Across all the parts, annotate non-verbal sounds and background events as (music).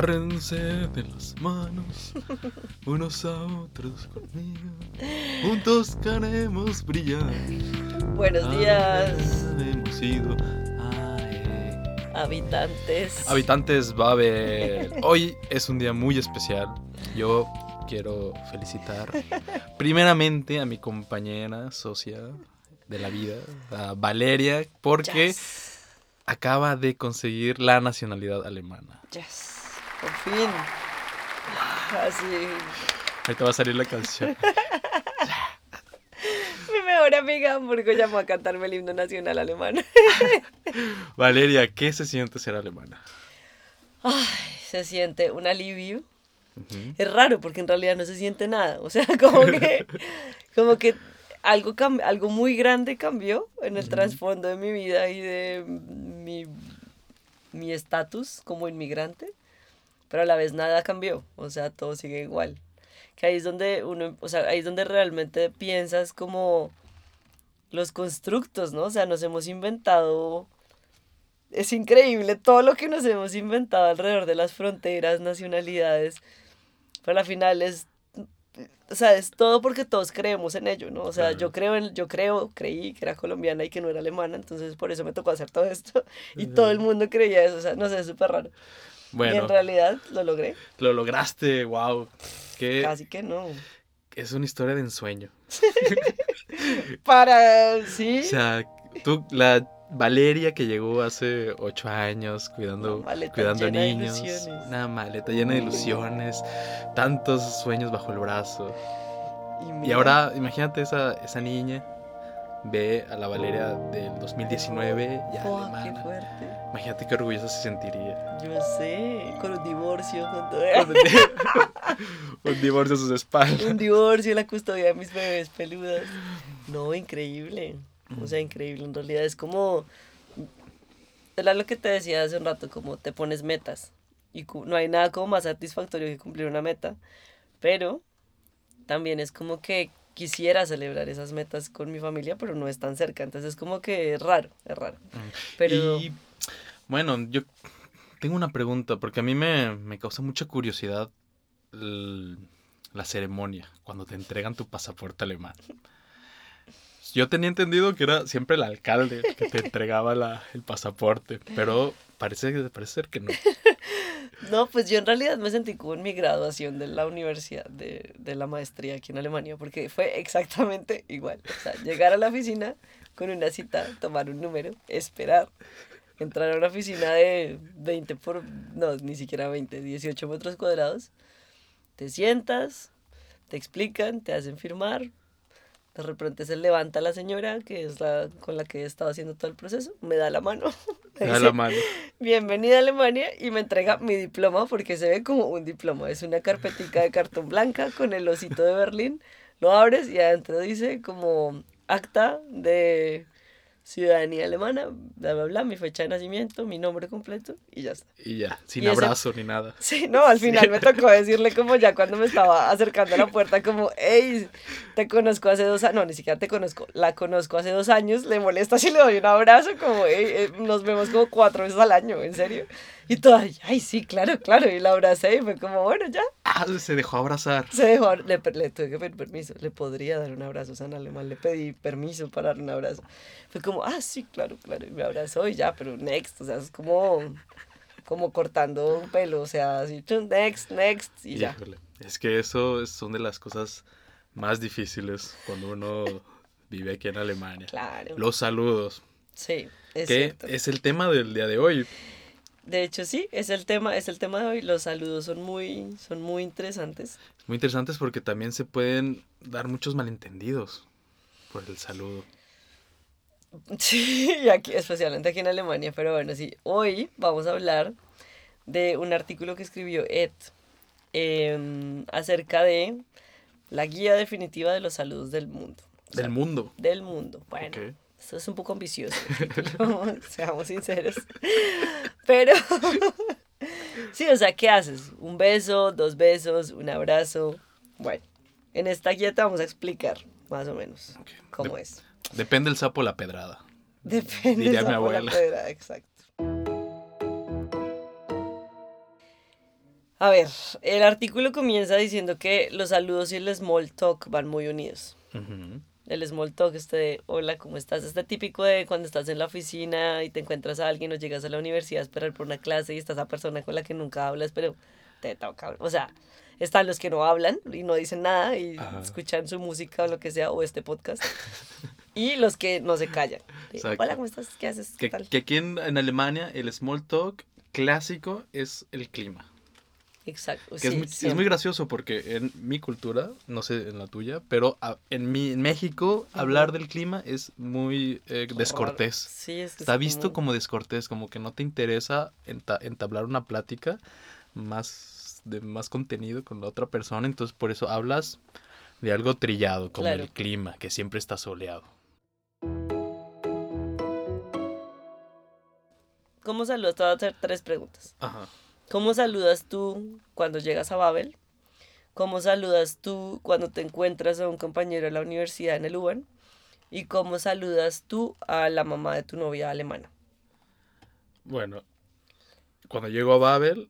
Agárrense de las manos, (laughs) unos a otros conmigo. Juntos queremos brillar. Buenos días, Hemos ido a eh, habitantes. Habitantes Babel. (laughs) Hoy es un día muy especial. Yo quiero felicitar primeramente a mi compañera, socia de la vida, a Valeria, porque Yes. acaba de conseguir la nacionalidad alemana. Yes. Por fin. Así. Ahorita va a salir la canción. Mi mejor amiga Hamburgo llamó a cantarme el himno nacional alemán. (laughs) Valeria, ¿qué se siente ser alemana? Ay, se siente un alivio. Es raro porque en realidad no se siente nada. O sea, (laughs) como que, como que algo, algo muy grande cambió en el trasfondo de mi vida y de mi mi estatus como inmigrante, pero a la vez nada cambió. O sea, todo sigue igual. Que ahí es donde uno, o sea, ahí es donde realmente piensas como los constructos, ¿no? O sea, nos hemos inventado es increíble todo lo que nos hemos inventado alrededor de las fronteras, nacionalidades, pero al final es, o sea, es todo porque todos creemos en ello, ¿no? O sea, Claro. yo creo, en, yo creo, creí que era colombiana y que no era alemana, entonces por eso me tocó hacer todo esto (laughs) y todo el mundo creía eso, o sea, no sé, es súper raro. Y Bueno, en realidad lo logré, lo lograste, wow. Que casi que no. es una historia de ensueño. (laughs) Para, sí. O sea, tú, la Valeria que llegó hace ocho años cuidando, cuidando niños. ilusiones. Una maleta llena de ilusiones. Tantos sueños bajo el brazo. Y mira, ahora, imagínate esa, esa niña. Ve a la Valeria del 2019 ya ¡buah, qué alemana. fuerte! Imagínate qué orgullosa se sentiría. Yo sé, con un divorcio, con todo. (laughs) Un divorcio a sus espaldas. un divorcio, la custodia de mis bebés peludas. No, increíble. O sea, increíble. En realidad es como. Era lo que te decía hace un rato, como te pones metas. Y no hay nada como más satisfactorio que cumplir una meta. Pero también es como que quisiera celebrar esas metas con mi familia, pero no es tan cerca. Entonces es como que es raro, es raro. Pero. Y bueno, yo tengo una pregunta, porque a mí me, me causa mucha curiosidad el- la ceremonia, cuando te entregan tu pasaporte alemán. Yo tenía entendido que era siempre el alcalde que te entregaba la- el pasaporte, pero parece, parece ser que no. (laughs) No, pues yo en realidad me sentí como en mi graduación de la universidad, de, de la maestría aquí en Alemania, porque fue exactamente igual. O sea, llegar a la oficina con una cita, tomar un número, esperar, entrar a una oficina de 20 por, no, ni siquiera 20, 18 metros cuadrados, te sientas, te explican, te hacen firmar, de repente se levanta la señora, que es la con la que he estado haciendo todo el proceso, me da la mano. (laughs) me da dice, la mano. Bienvenida a Alemania y me entrega mi diploma porque se ve como un diploma. Es una carpetica de cartón blanca con el osito de Berlín. Lo abres y adentro dice como acta de ciudadanía alemana, bla, bla, bla, mi fecha de nacimiento, mi nombre completo y ya está. Y ya, sin Y ese- abrazo ni nada. (laughs) Sí, no, al final me tocó decirle como ya cuando me estaba acercando a la puerta como, hey, te conozco hace dos años, no, ni siquiera te conozco, la conozco hace dos años, le molesta si le doy un abrazo, como, hey, nos vemos como cuatro veces al año, en serio. Y toda, ay, sí, claro, claro, y la abracé y fue como, bueno, ya, Ah, se dejó abrazar. se dejó, le, le tuve que pedir permiso, le podría dar un abrazo, o sea, en alemán le pedí permiso para dar un abrazo. Fue como, ah, sí, claro, claro, y me abrazó y ya, pero next, o sea, es como, como cortando un pelo, o sea, así, next, next, y ya. Híjole, Es que eso es- son de las cosas más difíciles cuando uno vive aquí en Alemania. Claro. Los saludos, Sí, es que cierto. es el tema del día de hoy. De hecho, sí, es el tema, es el tema de hoy. Los saludos son muy, son muy interesantes. Muy interesantes porque también se pueden dar muchos malentendidos por el saludo. (laughs) Sí, y aquí, especialmente aquí en Alemania. Pero bueno, sí, hoy vamos a hablar de un artículo que escribió Ed em, acerca de la guía definitiva de los saludos del mundo. O sea, Del mundo. Del mundo. Bueno. Esto es un poco ambicioso, el (laughs) seamos sinceros. Pero, (laughs) sí, o sea, ¿qué haces? ¿Un beso, dos besos, un abrazo? Bueno, en esta guía te vamos a explicar más o menos cómo De- es. Depende el sapo la pedrada. Depende diría de mi la abuela. pedra, exacto. A ver, el artículo comienza diciendo que los saludos y el small talk van muy unidos. Ujú. El small talk, este de, hola, ¿cómo estás? Este típico de cuando estás en la oficina y te encuentras a alguien o llegas a la universidad a esperar por una clase y está esa persona con la que nunca hablas, pero te toca. O sea, están los que no hablan y no dicen nada y Ajá. escuchan su música o lo que sea, o este podcast. y los que no se callan. Exacto. hola, ¿cómo estás? ¿Qué haces? ¿Qué Que, tal? que aquí en, en Alemania el small talk clásico es el clima. Exacto. Que es, sí, muy, es muy gracioso porque en mi cultura, no sé en la tuya, pero a- en, mi, en México hablar del clima es muy eh, descortés. Sí, es que Está es visto como descortés, como que no te interesa enta- entablar una plática más de más contenido con la otra persona, entonces por eso hablas de algo trillado, como Claro. el clima, que siempre está soleado. ¿Cómo saludas? Te voy a hacer tres preguntas. Ajá. ¿Cómo saludas tú cuando llegas a Babel? ¿Cómo saludas tú cuando te encuentras a un compañero de la universidad en el UBAN? ¿Y cómo saludas tú a la mamá de tu novia alemana? Bueno, cuando llego a Babel,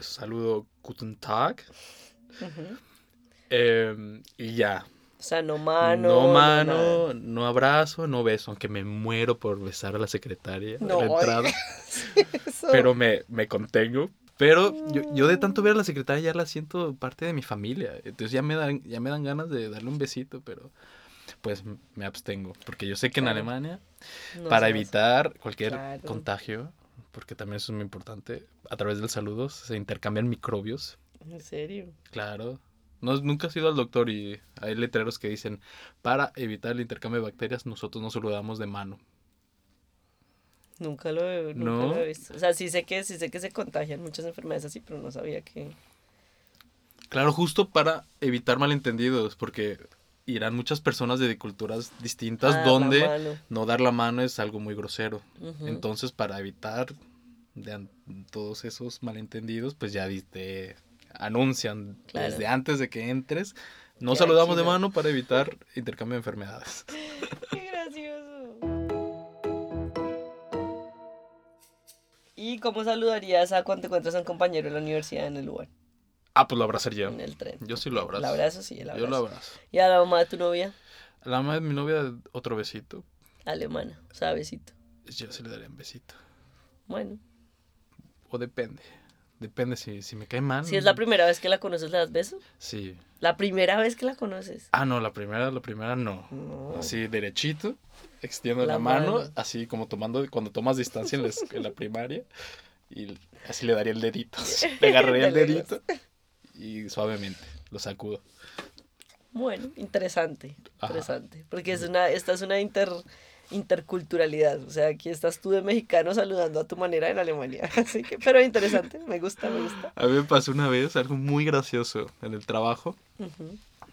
saludo Guten Tag em, y ya. O sea, no mano. no mano, no abrazo, no beso, aunque me muero por besar a la secretaria No, de la entrada. (laughs) Pero me, me contengo. Pero yo, yo de tanto ver a la secretaria ya la siento parte de mi familia. Entonces ya me dan, ya me dan ganas de darle un besito, pero pues me abstengo. Porque yo sé que en. Alemania, No para evitar cualquier Claro. contagio, porque también eso es muy importante, a través del saludo se intercambian microbios. ¿En serio? Claro. No, nunca has ido al doctor y hay letreros que dicen, para evitar el intercambio de bacterias, nosotros nos saludamos de mano. Nunca lo he, nunca No. lo he visto. O sea, sí sé que sí sé que se contagian muchas enfermedades así, pero no sabía que. Claro, justo para evitar malentendidos, porque irán muchas personas de culturas distintas Ah, donde no dar la mano es algo muy grosero. Entonces, para evitar de todos esos malentendidos, pues ya te anuncian Claro. desde antes de que entres. No saludamos de no. mano para evitar intercambio de enfermedades. (laughs) ¿Y cómo saludarías a cuando te encuentras a un compañero de la universidad en el lugar, Ah, pues lo abrazaría. en el tren? Yo sí lo abrazo. El abrazo, sí, el Yo lo abrazo. ¿Y a la mamá de tu novia? A la mamá de mi novia, otro besito. Alemana, o sea, besito. Yo sí le daría un besito. Bueno, O depende. Depende si, si me cae mal. si es la primera vez que la conoces, ¿le das beso? Sí. La primera vez que la conoces. Ah, no, la primera, la primera no. No. Así derechito, extiendo La la, mano, mano. así como tomando, cuando tomas distancia en la, en la primaria, y así le daría el dedito. (laughs) así, Le agarraría el dedito y suavemente lo sacudo. Bueno, interesante, Ajá. interesante. Porque es una, esta es una inter, interculturalidad. O sea, aquí estás tú de mexicano saludando a tu manera en Alemania. (laughs) Así que, pero interesante, me gusta, me gusta. A mí me pasó una vez algo muy gracioso en el trabajo.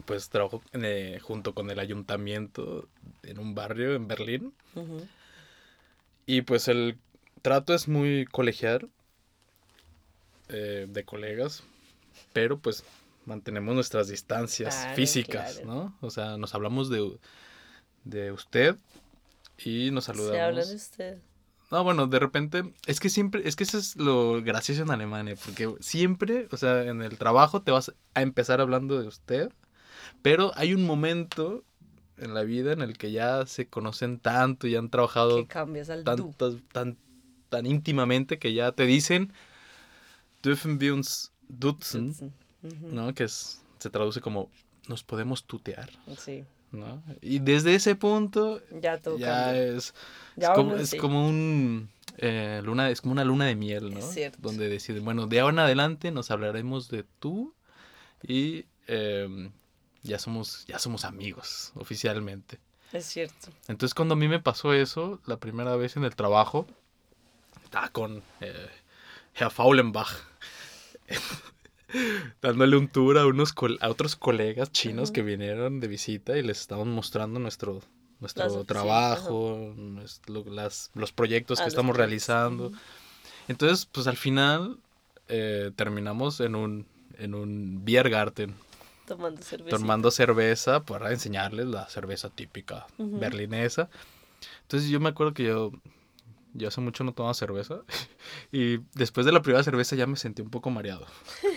Pues trabajo eh, junto con el ayuntamiento en un barrio en Berlín. Y pues el trato es muy colegial eh, de colegas, pero pues mantenemos nuestras distancias Claro, físicas, claro. ¿no? O sea, nos hablamos de, de usted y nos Se saludamos. hablan de usted. No, bueno, de repente, es que siempre, es que eso es lo gracioso en Alemania, porque siempre, o sea, en el trabajo te vas a empezar hablando de usted, pero hay un momento en la vida en el que ya se conocen tanto y han trabajado Que cambias al tantas, tan, tan íntimamente que ya te dicen, dürfen wir uns dutzen. ¿no? Que es, se traduce como, nos podemos tutear, Sí, ¿no? Y desde ese punto ya todo ya es, Ya es, como, es como un... eh, luna, es como una luna de miel, ¿no? Es cierto. Donde deciden, bueno, de ahora en adelante nos hablaremos de tú y em, ya somos, ya somos amigos oficialmente. Es cierto. Entonces cuando a mí me pasó eso, la primera vez en el trabajo, estaba con eh, Herr Faulenbach, (laughs) dándole un tour a, unos a otros colegas chinos que vinieron de visita y les estaban mostrando nuestro, nuestro trabajo, nuestro- las- los proyectos que los estamos proyectos, realizando. Entonces, pues al final eh, terminamos en un, en un Biergarten Tomando cerveza. tomando cerveza para enseñarles la cerveza típica berlinesa. Entonces yo me acuerdo que yo, yo hace mucho no tomaba cerveza (laughs) y después de la primera cerveza ya me sentí un poco mareado. (laughs)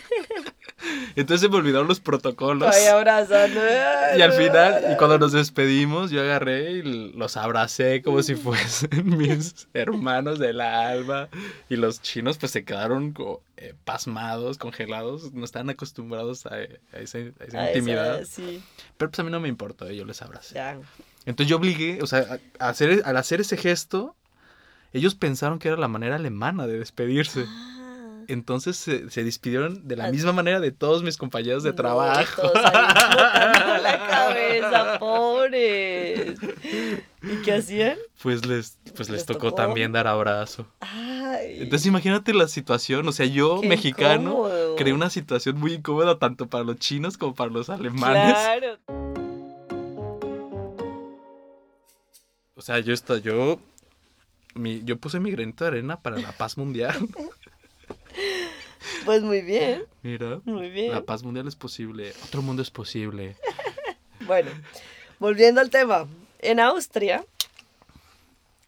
Entonces se me olvidaron los protocolos. Ay, abrazando. (laughs) Y al final, y cuando nos despedimos, yo agarré y los abracé como si fuesen (laughs) mis hermanos del alma. Y los chinos pues se quedaron eh, pasmados, congelados. No estaban acostumbrados a, a esa, a esa A esa, intimidad. sí, Pero pues a mí no me importó, yo les abracé. ya. Entonces yo obligué, o sea, a hacer, al hacer ese gesto, ellos pensaron que era la manera alemana de despedirse. Entonces se, se despidieron de la misma manera de todos mis compañeros de No, trabajo. todos ahí la (laughs) cabeza, pobres. ¿Y qué hacían? Pues les, pues les ¿Les tocó, tocó? también dar abrazo. Ay. Entonces imagínate la situación, o sea, yo qué mexicano incómodo. creé una situación muy incómoda tanto para los chinos como para los alemanes. Claro. O sea, yo está, yo, mi, yo puse mi granito de arena para la paz mundial. (laughs) Pues muy bien, Mira, muy bien. la paz mundial es posible, otro mundo es posible. (laughs) Bueno, volviendo al tema. En Austria,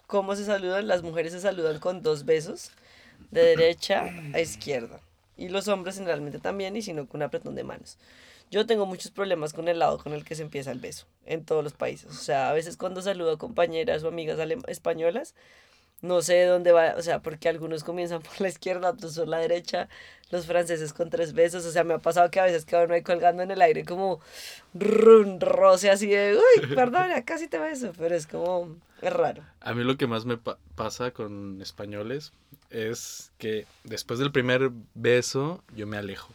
¿cómo se saludan? Las mujeres se saludan con dos besos, de derecha a izquierda. Y los hombres generalmente también, y si no, con un apretón de manos. Yo tengo muchos problemas con el lado con el que se empieza el beso en todos los países. O sea, a veces cuando saludo a compañeras o amigas españolas, no sé de dónde va, o sea, porque algunos comienzan por la izquierda, otros por la derecha, los franceses con tres besos, o sea, me ha pasado que a veces quedan ahí colgando en el aire como run, roce así de, uy, perdona, casi te beso, pero es como, es raro. A mí lo que más me pa- pasa con españoles es que después del primer beso yo me alejo.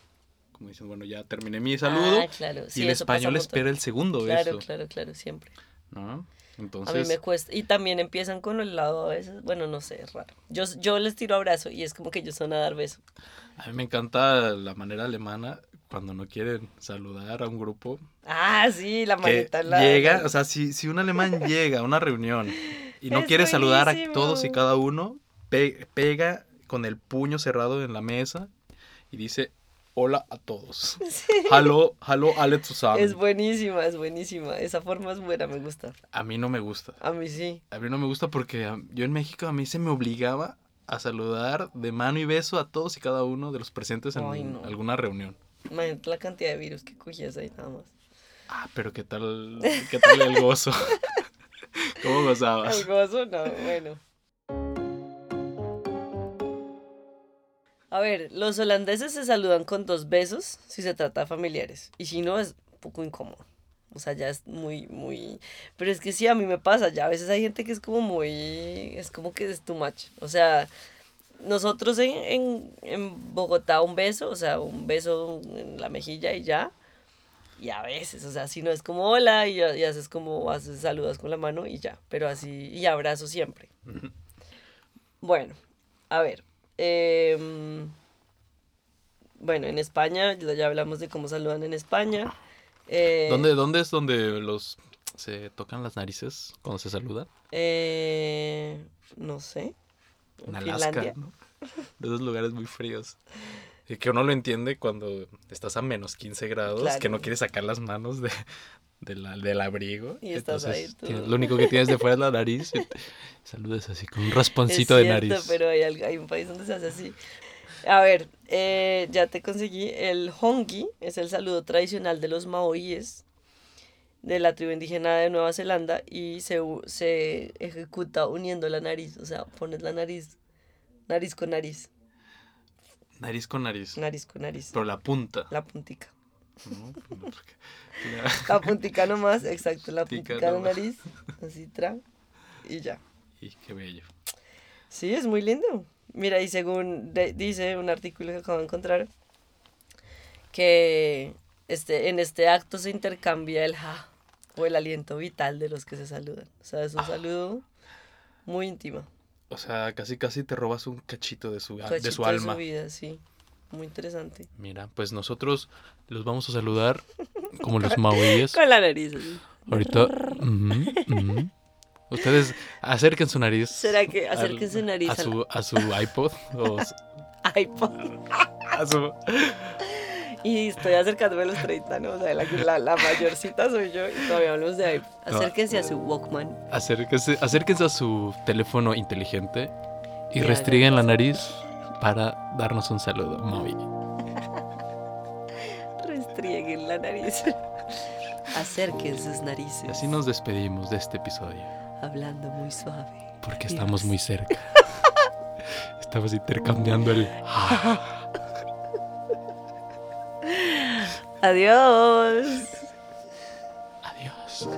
Como dicen, bueno, ya terminé mi saludo. Ah, claro, sí, y el español un espera el segundo Claro, beso. claro, claro, siempre. ¿no? A mí Entonces, me cuesta. Y también empiezan con el lado a veces. Bueno, no sé, es raro. Yo, yo les tiro abrazo y es como que ellos son a dar beso. a mí me encanta la manera alemana cuando no quieren saludar a un grupo. Ah, sí, la manita la. llega, o sea, si, si un alemán (laughs) llega a una reunión y no Es quiere saludar a buenísimo. todos y cada uno, pe- pega con el puño cerrado en la mesa y dice hola a todos. (laughs) Hallo, hallo alle zusammen. Es buenísima, es buenísima. Esa forma es buena, me gusta. A mí no me gusta. A mí sí. A mí no me gusta porque a- yo en México a mí se me obligaba a saludar de mano y beso a todos y cada uno de los presentes en Ay, no. alguna reunión. Imagínate la cantidad de virus que cogías ahí nada más. Ah, pero qué tal, qué tal el gozo. (laughs) (laughs) ¿Cómo gozabas? El gozo, no, bueno. A ver, los holandeses se saludan con dos besos si se trata de familiares. Y si no, es un poco incómodo. O sea, ya es muy, muy... Pero es que sí, a mí me pasa. Ya a veces hay gente que es como muy... Es como que es too much. O sea, nosotros en, en, en Bogotá un beso, o sea, un beso en la mejilla y ya. Y a veces, o sea, si no es como hola y, y haces como, haces saludas con la mano y ya, pero así, y abrazo siempre. Bueno, a ver. Em, bueno, en España, ya ya hablamos de cómo saludan en España. Eh, ¿Dónde, ¿Dónde es donde los se tocan las narices cuando se saludan? eh, no sé. En En Alaska, Finlandia. ¿no? (laughs) De esos lugares muy fríos. Y que uno lo entiende cuando estás a menos 15 grados, Claro. que no quieres sacar las manos de, de la- del abrigo. Y estás ahí Entonces, tú. tienes- lo único que tienes de fuera es la nariz. (laughs) saludas así con un Es rasponcito de nariz. pero hay, hay un país donde se hace así. A ver, eh, ya te conseguí. El hongi es el saludo tradicional de los maoríes de la tribu indígena de Nueva Zelanda y se, se ejecuta uniendo la nariz. O sea, pones la nariz, nariz con nariz, Nariz con nariz. nariz con nariz. Pero la punta. La puntica. ¿No? Porque- La (laughs) puntica nomás, exacto, la Puntica puntica de la nariz, así, tra, y ya. Y qué bello. Sí, es muy lindo. Mira, y según de- dice un artículo que acabo de encontrar, que este, en este acto se intercambia el ja o el aliento vital de los que se saludan. O sea, es un saludo muy íntimo. O sea, casi casi te robas un cachito de su, de Cachito su alma. vida, sí. Muy interesante. Mira, pues nosotros los vamos a saludar como los maoríes. Con la nariz. así. Ahorita. Ustedes acerquen su nariz. ¿Será que al- acerquen su nariz A su, a su iPod. o (laughs) po- a su. Y estoy acercándome a los 30, ¿no? O sea, la, la, la mayorcita soy yo y todavía hablamos de ahí. Acérquense a su Walkman. Acérquense, acérquense a su teléfono inteligente y Y restringen la nariz para darnos un saludo, Maui. (laughs) restrieguen la nariz. Acerquen sus narices. Y así nos despedimos de este episodio. Hablando muy suave. Porque estamos muy cerca. (laughs) Estamos intercambiando el... Adiós. Adiós.